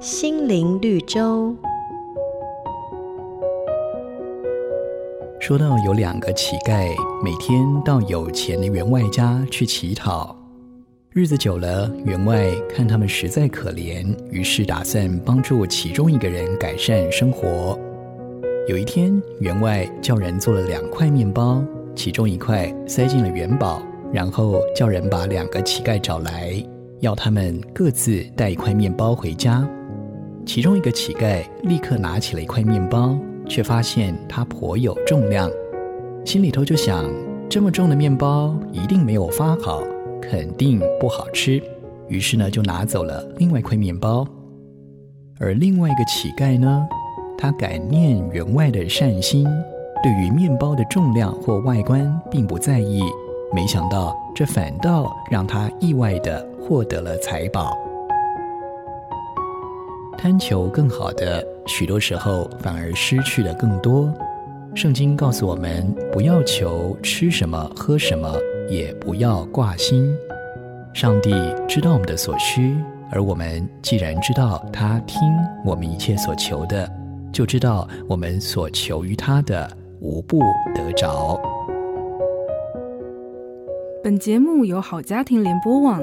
心灵绿洲。说到有两个乞丐，每天到有钱的员外家去乞讨，日子久了，员外看他们实在可怜，于是打算帮助其中一个人改善生活。有一天，员外叫人做了两块面包，其中一块塞进了元宝，然后叫人把两个乞丐找来。要他们各自带一块面包回家。其中一个乞丐立刻拿起了一块面包，却发现它颇有重量，心里头就想：这么重的面包一定没有发好，肯定不好吃。于是呢，就拿走了另外一块面包。而另外一个乞丐呢，他感念员外的善心，对于面包的重量或外观并不在意。没想到，这反倒让他意外的获得了财宝。贪求更好的，许多时候反而失去了更多。圣经告诉我们，不要求吃什么、喝什么，也不要挂心。上帝知道我们的所需，而我们既然知道他听我们一切所求的，就知道我们所求于他的，无不得着。本节目由好家庭联播网、